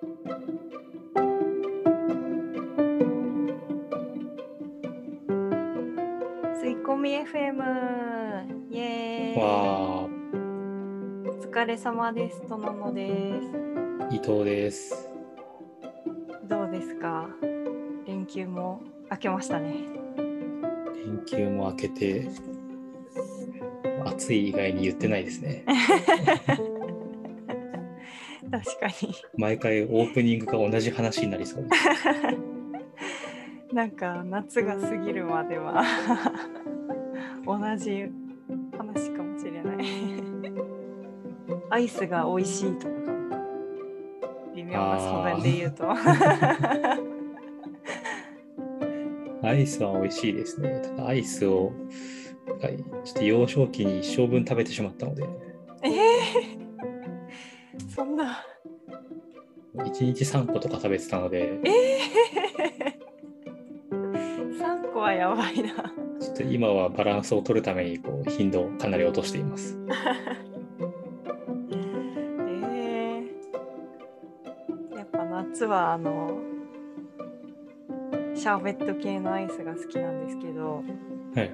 吸い込み FM イエーイ。わお疲れ様です。とののでー、伊藤です。す。どうですか？連休も明けましたね。連休も明けて、暑い以外に言ってないですね。確かに。毎回オープニングが同じ話になりそう。なんか夏が過ぎるまでは。同じ話かもしれない。アイスが美味しいとか。微妙な素材で言うとアイスは美味しいですね。ただアイスを、ちょっと幼少期に一生分食べてしまったので、えー、1日3個とか食べてたので、えー、3個はやばいなちょっと今はバランスを取るためにこう頻度をかなり落としています。えー、やっぱ夏はあのシャーベット系のアイスが好きなんですけどはい。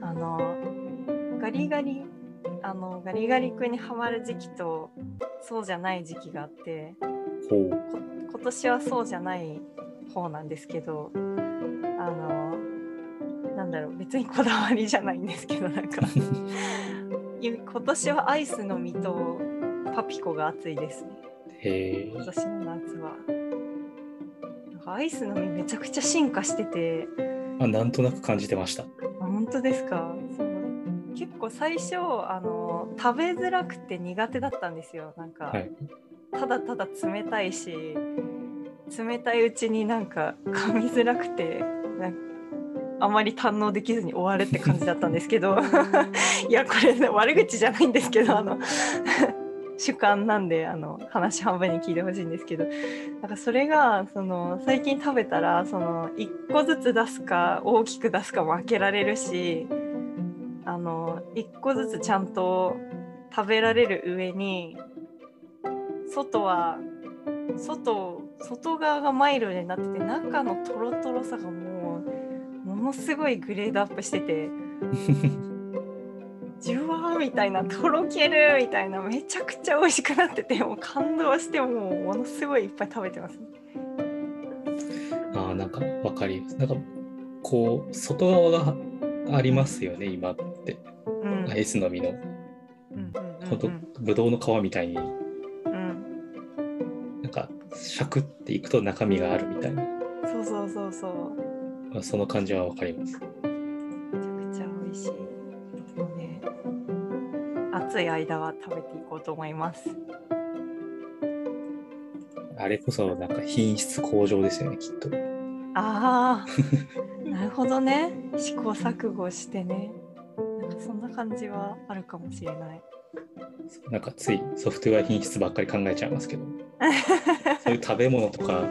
あのガリガリあのガリガリ君にはまる時期とそうじゃない時期があってほ今年はそうじゃない方なんですけどあのなんだろう別にこだわりじゃないんですけどなんか い今年はアイスの実とパピコが熱いですねへ今年の夏はなんかアイスの実めちゃくちゃ進化しててーあ。なんとなく感じてました。あ本当ですか？結構最初あの食べづらくて苦手だったんですよなんか、はい。ただただ冷たいし冷たいうちになんか噛みづらくてあまり堪能できずに終わるって感じだったんですけどいやこれ、ね、悪口じゃないんですけどあの 主観なんであの話半分に聞いてほしいんですけどなんかそれがその最近食べたらその1個ずつ出すか大きく出すかも開けられるしあの1個ずつちゃんと食べられる上に外は外外側がマイルドになってて中のトロトロさがもうものすごいグレードアップしてて。ジュワーみたいなとろけるみたいなめちゃくちゃ美味しくなっててもう感動してもうものすごいいっぱい食べてます、ああ、なんかわかります。なんかこう、外側がありますよね、今って。うん、アイスの実の、うんうんほんとうん、ぶどうの皮みたいに、シャクっていくと中身があるみたいな、そうそうそうそう。まあその感じはわかります。めちゃくちゃ美味しい。ので暑い間は食べていこうと思います。あれこそ、なんか品質向上ですよね、きっと。ああ なるほどね。試行錯誤してね。なんかそんな感じはあるかもしれないなんかついソフトウェア品質ばっかり考えちゃいますけど、そういう食べ物とか、は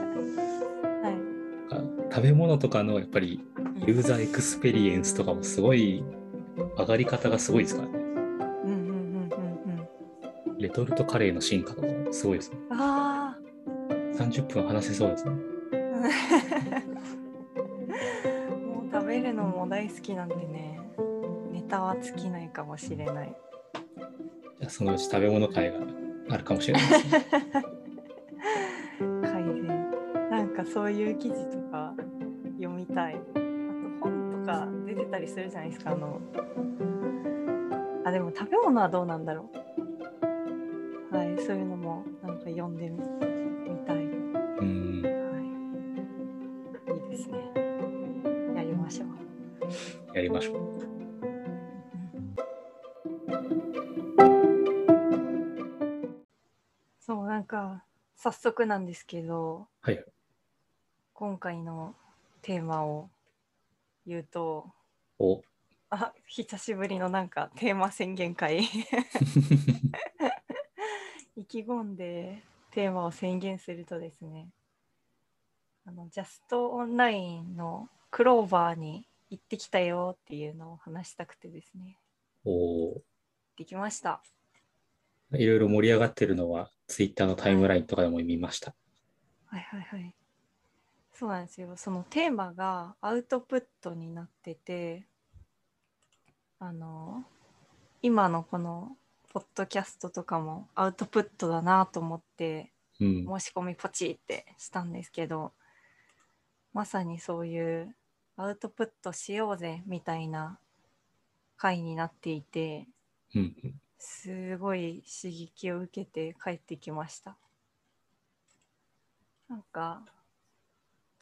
い。食べ物とかのやっぱりユーザーエクスペリエンスとかもすごい上がり方がすごいですからね。うんうんうんうんうんレトルトカレーの進化とかもすごいですね。あ30分話せそうですね。あ もう食べるのも大好きなんでね。ネタは尽きないかもしれないそのうち食べ物会があるかもしれない。ですね。改善。なんかそういう記事とか読みたい。あと本とか出てたりするじゃないですかあの。あでも食べ物はどうなんだろう。はいそういうのもなんか読んでみみたい、はうん。い、いいですね。やりましょう。やりましょう早速なんですけどはい。今回のテーマを言うとお。あ久しぶりのなんかテーマ宣言会。意気込んでテーマを宣言するとですねあのジャストオンラインのクローバーに行ってきたよっていうのを話したくてですね。お行ってきました。いろいろ盛り上がってるのは、ツイッターのタイムラインとかでも見ました。はいはいはい。そうなんですよ。そのテーマがアウトプットになってて、あの、今のこのポッドキャストとかもアウトプットだなと思ってうん。申し込みポチってしたんですけど、まさにそういうアウトプットしようぜみたいな回になっていて、うんうん。すごい刺激を受けて帰ってきました。なんか、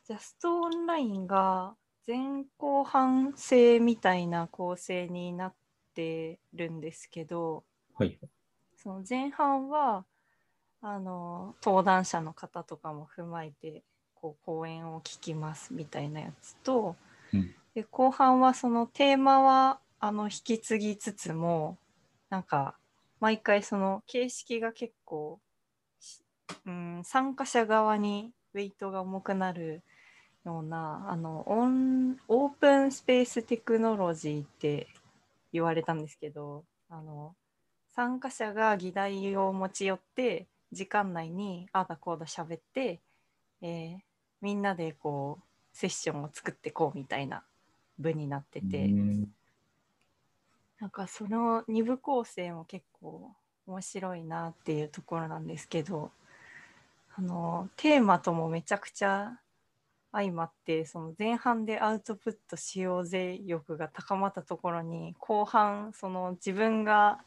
ジャストオンラインが前後半制みたいな構成になってるんですけど、はい。その前半は、あの、登壇者の方とかも踏まえて、こう、講演を聞きますみたいなやつと、うんで後半はそのテーマはあの引き継ぎつつもなんか毎回その形式が結構、うん、参加者側にウェイトが重くなるようなあのオンオープンスペーステクノロジーって言われたんですけどあの参加者が議題を持ち寄って時間内にああだこうだ喋って、えーみんなでこうセッションを作ってこうみたいな部になってて、うん。なんかその2部構成も結構面白いなっていうところなんですけどあのテーマともめちゃくちゃ相まってその前半でアウトプットしようぜ欲が高まったところに後半その自分が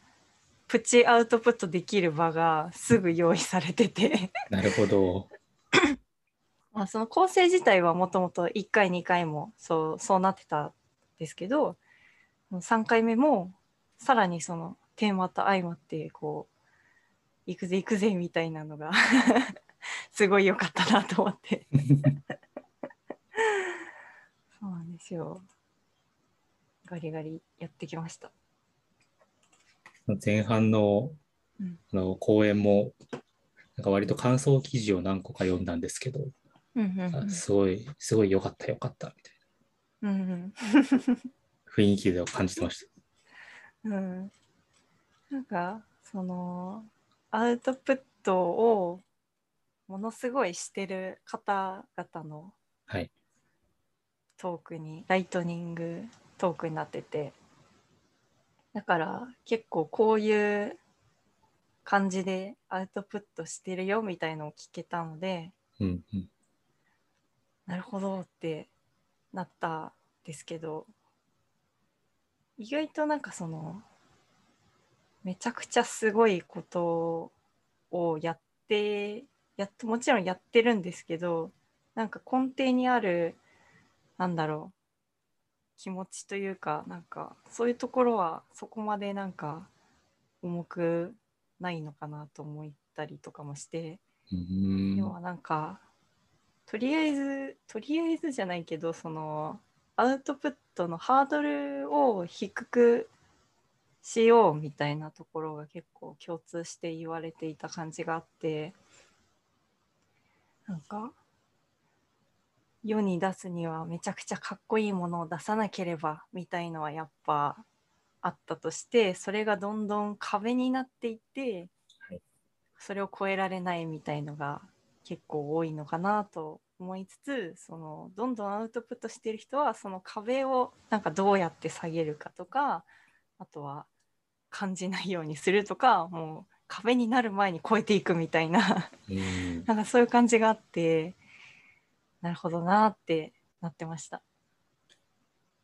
プチアウトプットできる場がすぐ用意されてて なるほど。まあその構成自体はもともと1回2回もそうそうなってたんですけど3回目もさらにそのテーマと相まってこう行くぜ行くぜみたいなのが すごい良かったなと思って。そうなんですよ。ガリガリやってきました。前半のうん。あの講演も、なんか割と感想記事を何個か読んだんですけど、うんうんあすごい、すごい良かった、良かった、みたいうんうん。な 雰囲気で感じてました。うん、なんかそのアウトプットをものすごいしてる方々のはい。トークにライトニングトークになっててだから結構こういう感じでアウトプットしてるよみたいのを聞けたのでうんうん。なるほどってなったんですけど意外となんかそのめちゃくちゃすごいことをやってやっもちろんやってるんですけどなんか根底にあるなんだろう気持ちというかなんかそういうところはそこまでなんか重くないのかなと思ったりとかもして。要はなんかとりあえずとりあえずじゃないけどそのアウトプットのハードルを低くしようみたいなところが結構共通して言われていた感じがあってなんか世に出すにはめちゃくちゃかっこいいものを出さなければみたいのはやっぱあったとしてそれがどんどん壁になっていって、はい。それを超えられないみたいのが結構多いのかなと思いつつそのどんどんアウトプットしてる人はその壁をなんかどうやって下げるかとかあとは感じないようにするとかもう壁になる前に超えていくみたいなうんなんかそういう感じがあってなるほどなってなってました。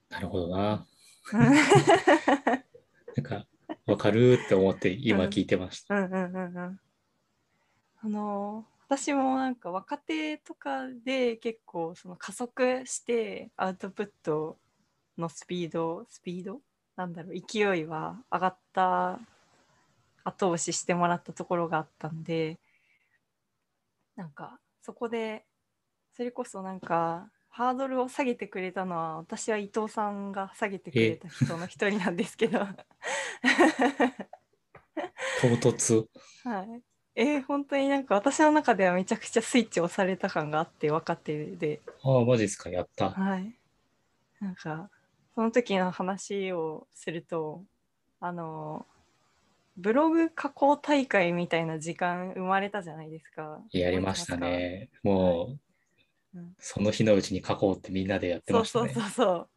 なるほどな。う んなんか、わかるって思って今聞いてました。うんうんうんうん。あの私もなんか若手とかで結構その加速してアウトプットのスピードスピード？なんだろう勢いは上がった後押ししてもらったところがあったんでなんかそこでそれこそなんかハードルを下げてくれたのは私は伊藤さんが下げてくれた人の一人なんですけど 唐突。はい。えー本当になんか私の中ではめちゃくちゃスイッチ押された感があって分かってるで、ああ、マジですか、やった。はい。なんか、その時の話をすると、あの、ブログ加工大会みたいな時間生まれたじゃないですか。やりましたね。もう、うんその日のうちに書こうってみんなでやってそうましたね。そうそうそう。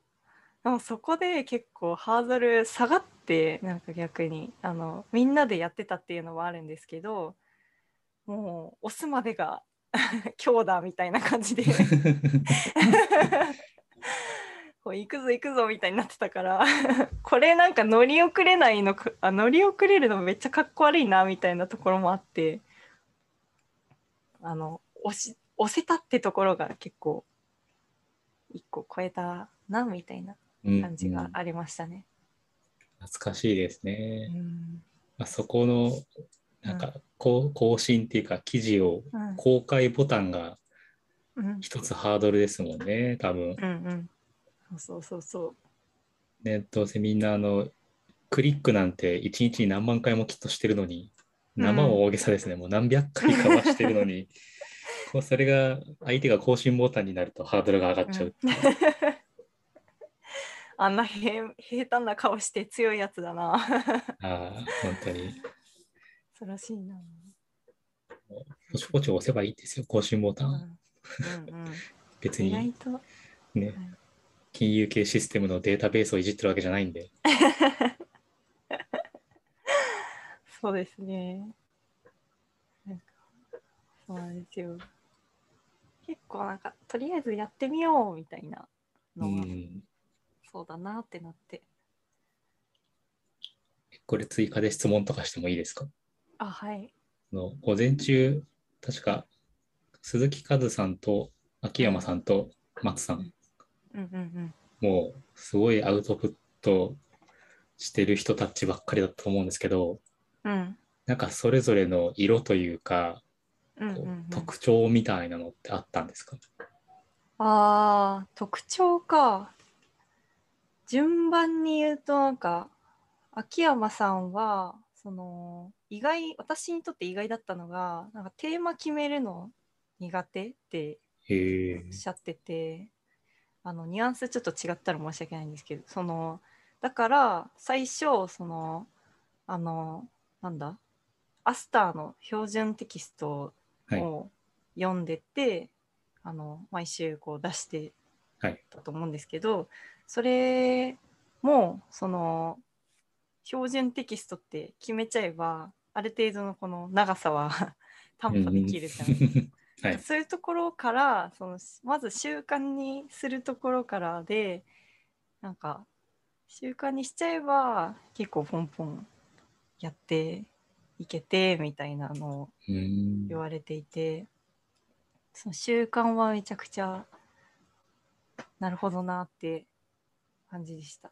でもそこで結構ハードル下がってなんか逆にあのみんなでやってたっていうのはあるんですけどもう押すまでが今日だみたいな感じで。こう行くぞ行くぞみたいになってたから。これなんか乗り遅れないのかあ乗り遅れるのめっちゃかっこ悪いなみたいなところもあって。あの押し押せたってところが結構一個超えたなみたいなうん感じがうんありましたね。懐かしいですうね。ん。まあ、そこのなんかこう更新っていうか記事をうん。公開ボタンがうん。一つハードルですもんね多分。うんうん。そうそうそうねどうせみんなあのクリックなんて一日に何万回もきっとしてるのにうん。生は大げさですね、もう何百回かはしてるのに。こうそれが相手が更新ボタンになるとハードルが上がっちゃう。う。あんな平平坦な顔して強いやつだな。ああ本当に恐ろしいな。ポチポチ押せばいいんですよ更新ボタン。うんうんうん、別にと。ね金融系システムのデータベースをいじってるわけじゃないんで。そうですね。なんかそうなんですよ。結構なんかとりあえずやってみようみたいなうのが、んそうだなってなって。これ追加で質問とかしてもいいですか？あはい。あの午前中、確か鈴木和さんと秋山さんと松さん、うんうんもうすごいアウトプットしてる人たちばっかりだと思うんですけど、うん。うんなんかそれぞれの色というか、こううんうんうん、特徴みたいなのってあったんですか？あー特徴か順番に言うとなんか秋山さんはその意外私にとって意外だったのがなんかテーマ決めるの苦手っておっしゃっててあのニュアンスちょっと違ったら申し訳ないんですけどそのだから最初そのあのなんだアスターの標準テキストはい。を読んでて、あの毎週こう出してはい。たと思うんですけどそれもその標準テキストって決めちゃえばある程度のこの長さは 担保できるじゃないですか。はい。そういうところからそのまず習慣にするところからでなんか習慣にしちゃえば結構ポンポンやっていけてみたいなのをうん言われていてその習慣はめちゃくちゃなるほどなって感じでした。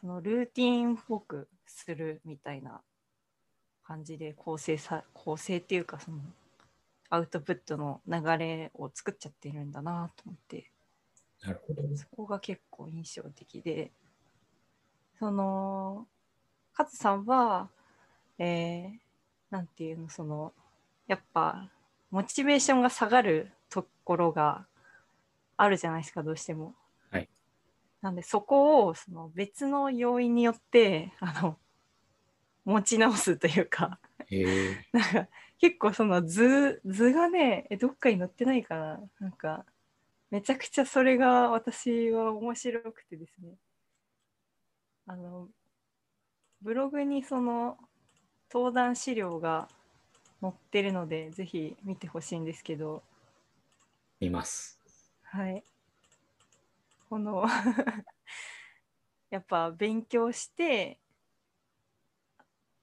そのルーティンっぽくするみたいな感じで構成さ構成っていうかそのアウトプットの流れを作っちゃってるんだなと思ってなるほど。そこが結構印象的でその勝さんはえー、なんていうのそのやっぱモチベーションが下がるところがあるじゃないですかどうしても。はいなんでそこをその別の要因によってあの持ち直すというか。なんか結構その図図がねえどっかに載ってないかな。なんかめちゃくちゃそれが私は面白くてですね。あのブログにその登壇資料が載ってるのでぜひ見てほしいんですけど。見ます。はいこの やっぱ勉強して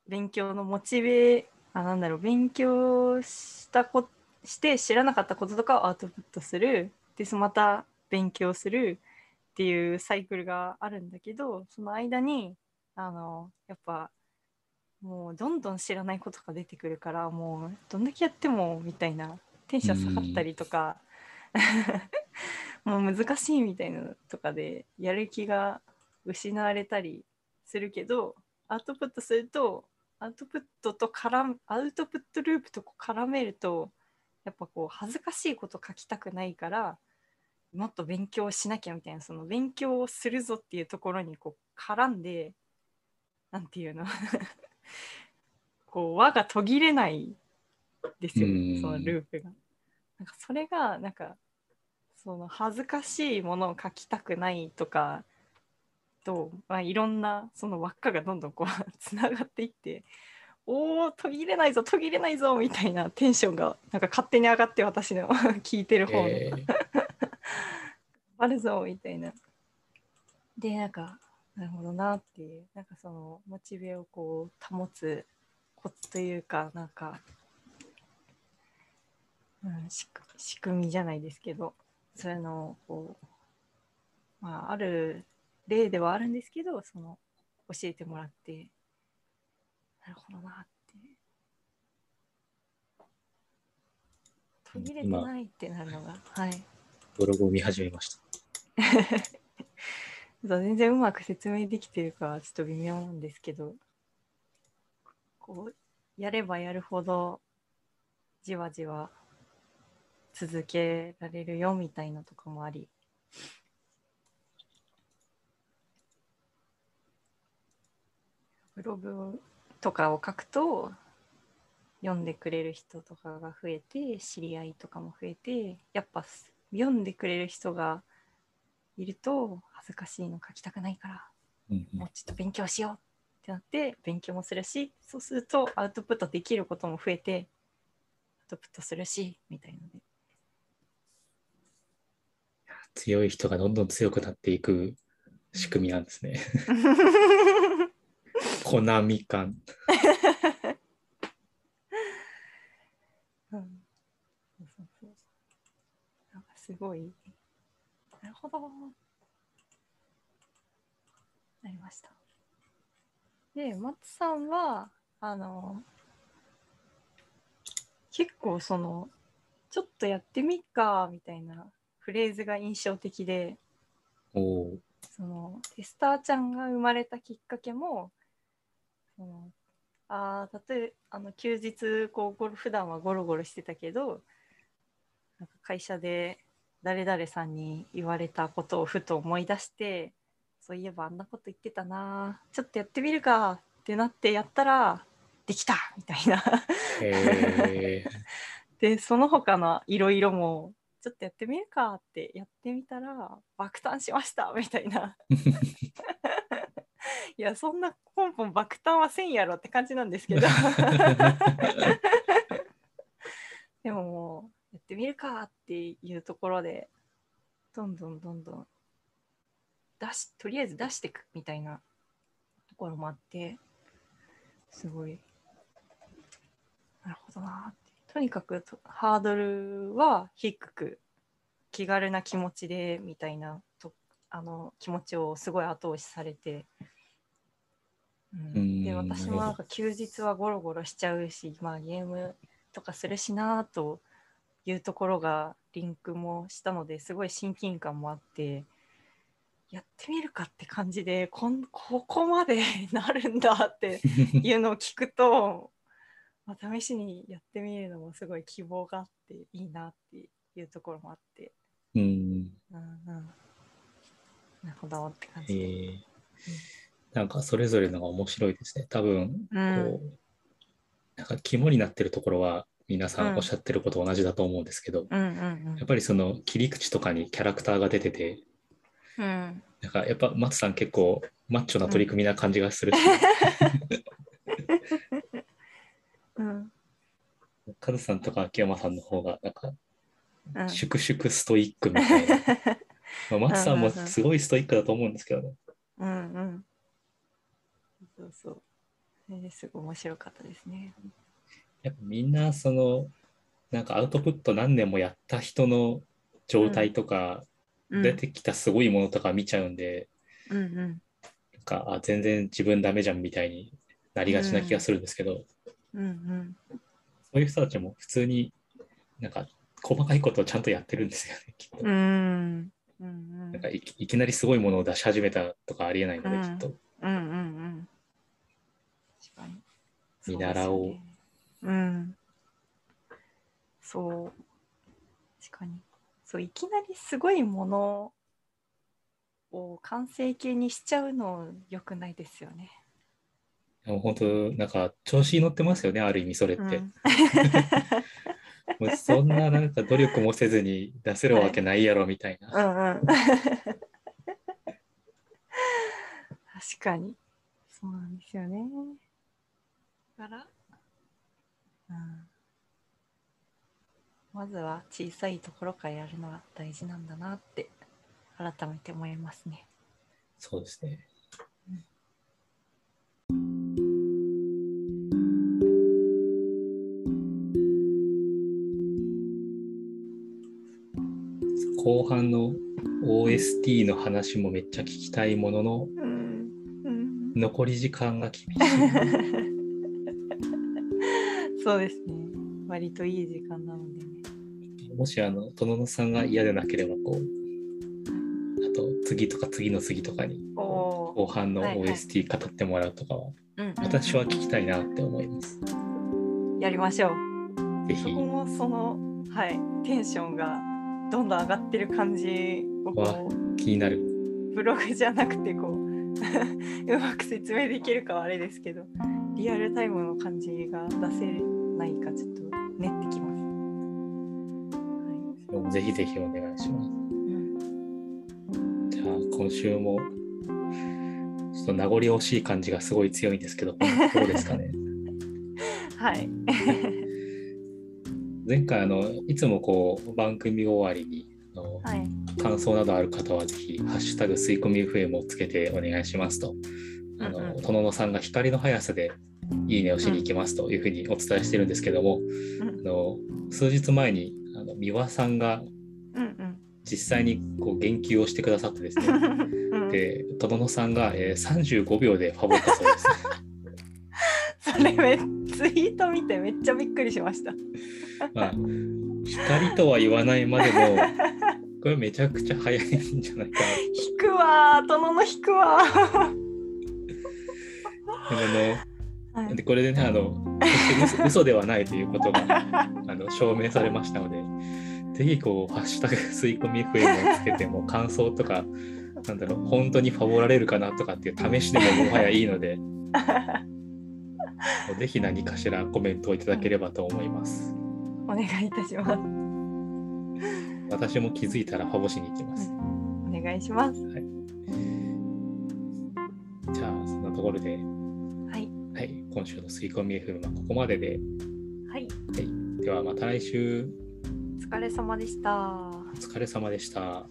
勉強のモチベあなんだろう勉強したこして知らなかったこととかをアウトプットする。でそまた勉強するっていうサイクルがあるんだけどその間にあのやっぱもうどんどん知らないことが出てくるからもうどんだけやってもみたいな。テンション下がったりとか もう難しいみたいなのとかでやる気が失われたりするけどアウトプットするとアウトプットと絡むアウトプットループと絡めるとやっぱこう恥ずかしいこと書きたくないからもっと勉強しなきゃみたいなその勉強をするぞっていうところにこう絡んでなんていうの？こう輪が途切れないですよ、うんそのループが。なんかそれがなんかその恥ずかしいものを書きたくないとかと、まあ、いろんなその輪っかがどんどんこう つながっていっておお途切れないぞ途切れないぞみたいなテンションがなんか勝手に上がって私の 聞いてる方の。えー あるぞみたいな。でなんかなるほどなっていうなんかそのモチベをこう保つコツというかなんか、うん、仕組みじゃないですけどそういうのこう、まあ、ある例ではあるんですけどその教えてもらってなるほどなって途切れてないってなるのがはい。ブログを見始めました。全然うまく説明できてるかはちょっと微妙なんですけどこうやればやるほどじわじわ続けられるよみたいなとかもあり。ブログとかを書くと読んでくれる人とかが増えて知り合いとかも増えてやっぱ読んでくれる人がいると恥ずかしいの書きたくないからうんうん。もうちょっと勉強しようってなって勉強もするしそうするとアウトプットできることも増えてアウトプットするしみたいので強い人がどんどん強くなっていく仕組みなんですね。コナミ感。うん。そうそうそう。なんかすごい。なるほど。なりました。で松さんはあの結構そのちょっとやってみっかみたいなフレーズが印象的で。そのテスターちゃんが生まれたきっかけもそのあー例えあの休日こうゴロ普段はゴロゴロしてたけどなんか会社で誰々さんに言われたことをふと思い出してそういえばあんなこと言ってたなちょっとやってみるかってなってやったらできたみたいな。でその他のいろいろもちょっとやってみるかってやってみたら爆誕しました みたいな。いやそんなポンポン爆誕はせんやろって感じなんですけど。でももうやってみるかっていうところでどんどんどんどん出しとりあえず出していくみたいなところもあってすごいなるほどなってとにかくとハードルは低く気軽な気持ちでみたいなとあの気持ちをすごい後押しされて、うん。うん。で私もなんか休日はゴロゴロしちゃうし、まあ、ゲームとかするしなというところがリンクもしたのですごい親近感もあってやってみるかって感じでこんここまで なるんだっていうのを聞くと、まあ、試しにやってみるのもすごい希望があっていいなっていうところもあって、うん。うん。うん、なるほどって感えじで。ーなんかそれぞれのが面白いですね。多分、こうん。う、なんか肝になってるところは皆さうん。んおっしゃってること同じだと思うんですけど、うんうんやっぱりその切り口とかにキャラクターが出てて、うん。うんなんかやっぱ松さん結構マッチョな取り組みな感じがするし、うんカズさんとか秋山さんの方がなんかうん粛々ストイックみたいな。まあ、松さんもすごいストイックだと思うんですけどね。うんうんそうそう。えーすごい面白かったですね。やっぱみんなそのなんかアウトプット何年もやった人の状態とか、うん出てきたすごいものとか見ちゃうんで、うんうんなんかあ全然自分ダメじゃんみたいになりがちな気がするんですけど、うんうんそういう人たちも普通になんか細かいことをちゃんとやってるんですよね、きっと。うんうん。うんなんかいきいきなりすごいものを出し始めたとかありえないので、うんきっと。うんうんうん。確かに。見習おう。うんそう確かにそういきなりすごいものを完成形にしちゃうの良くないですよねでも本当なんか調子に乗ってますよねある意味それって、うん。もうそんななんか努力もせずに出せるわけないやろみたいな、うんうん。確かに。そうなんですよね。だから、うん、まずは小さいところからやるのが大事なんだなって改めて思いますね。そうですね後半の OST の話もめっちゃ聞きたいもののうん。うん。残り時間が厳しい。そうですね。割といい時間なのでね。もしあの殿野さんが嫌でなければこうあと次とか次の次とかにお後半のはいはい OST 語ってもらうとかはうんうんうん私は聞きたいなって思います。やりましょうぜひそこもそのはいテンションがどんどん上がってる感じをこう気になる。ブログじゃなくてこう うまく説明できるかはあれですけどリアルタイムの感じが出せないかちょっと練ってきます。はぜひぜひお願いします。いうんじゃあ今週もちょっと名残惜しい感じがすごい強いんですけど、こんなところですかね。はい。前回あのいつもこう番組終わりにあのはい。感想などある方はぜひハッシュタグ吸い込み FM をつけてお願いしますと。あのうんうん殿野さんが光の速さでいいねをしに行きますというふうにお伝えしてるんですけども、うんあの数日前にあの三輪さんがうん実際にこう言及をしてくださってですねうん。で殿野さんが、えー35秒でファボったそうです。それめツイート見てめっちゃびっくりしました。まあ光とは言わないまでも これめちゃくちゃ早いんじゃないかな引くわー、殿の引くわー。あはいのでこれでねあの決して嘘嘘ではないということが あの証明されましたのでぜひこう「ハッシュタグ吸い込み FM」をつけても感想とかなんだろう本当にファボられるかなとかっていう試しでももはやいいので ぜひ何かしらコメントをいただければと思います。お願いいたします。私も気づいたらファボしに行きます。お願いします。じゃあそんなところで、はい。はい、今週の吸い込み FM はここまでで、はい。ではまた来週お疲れ様でした。お疲れ様でした。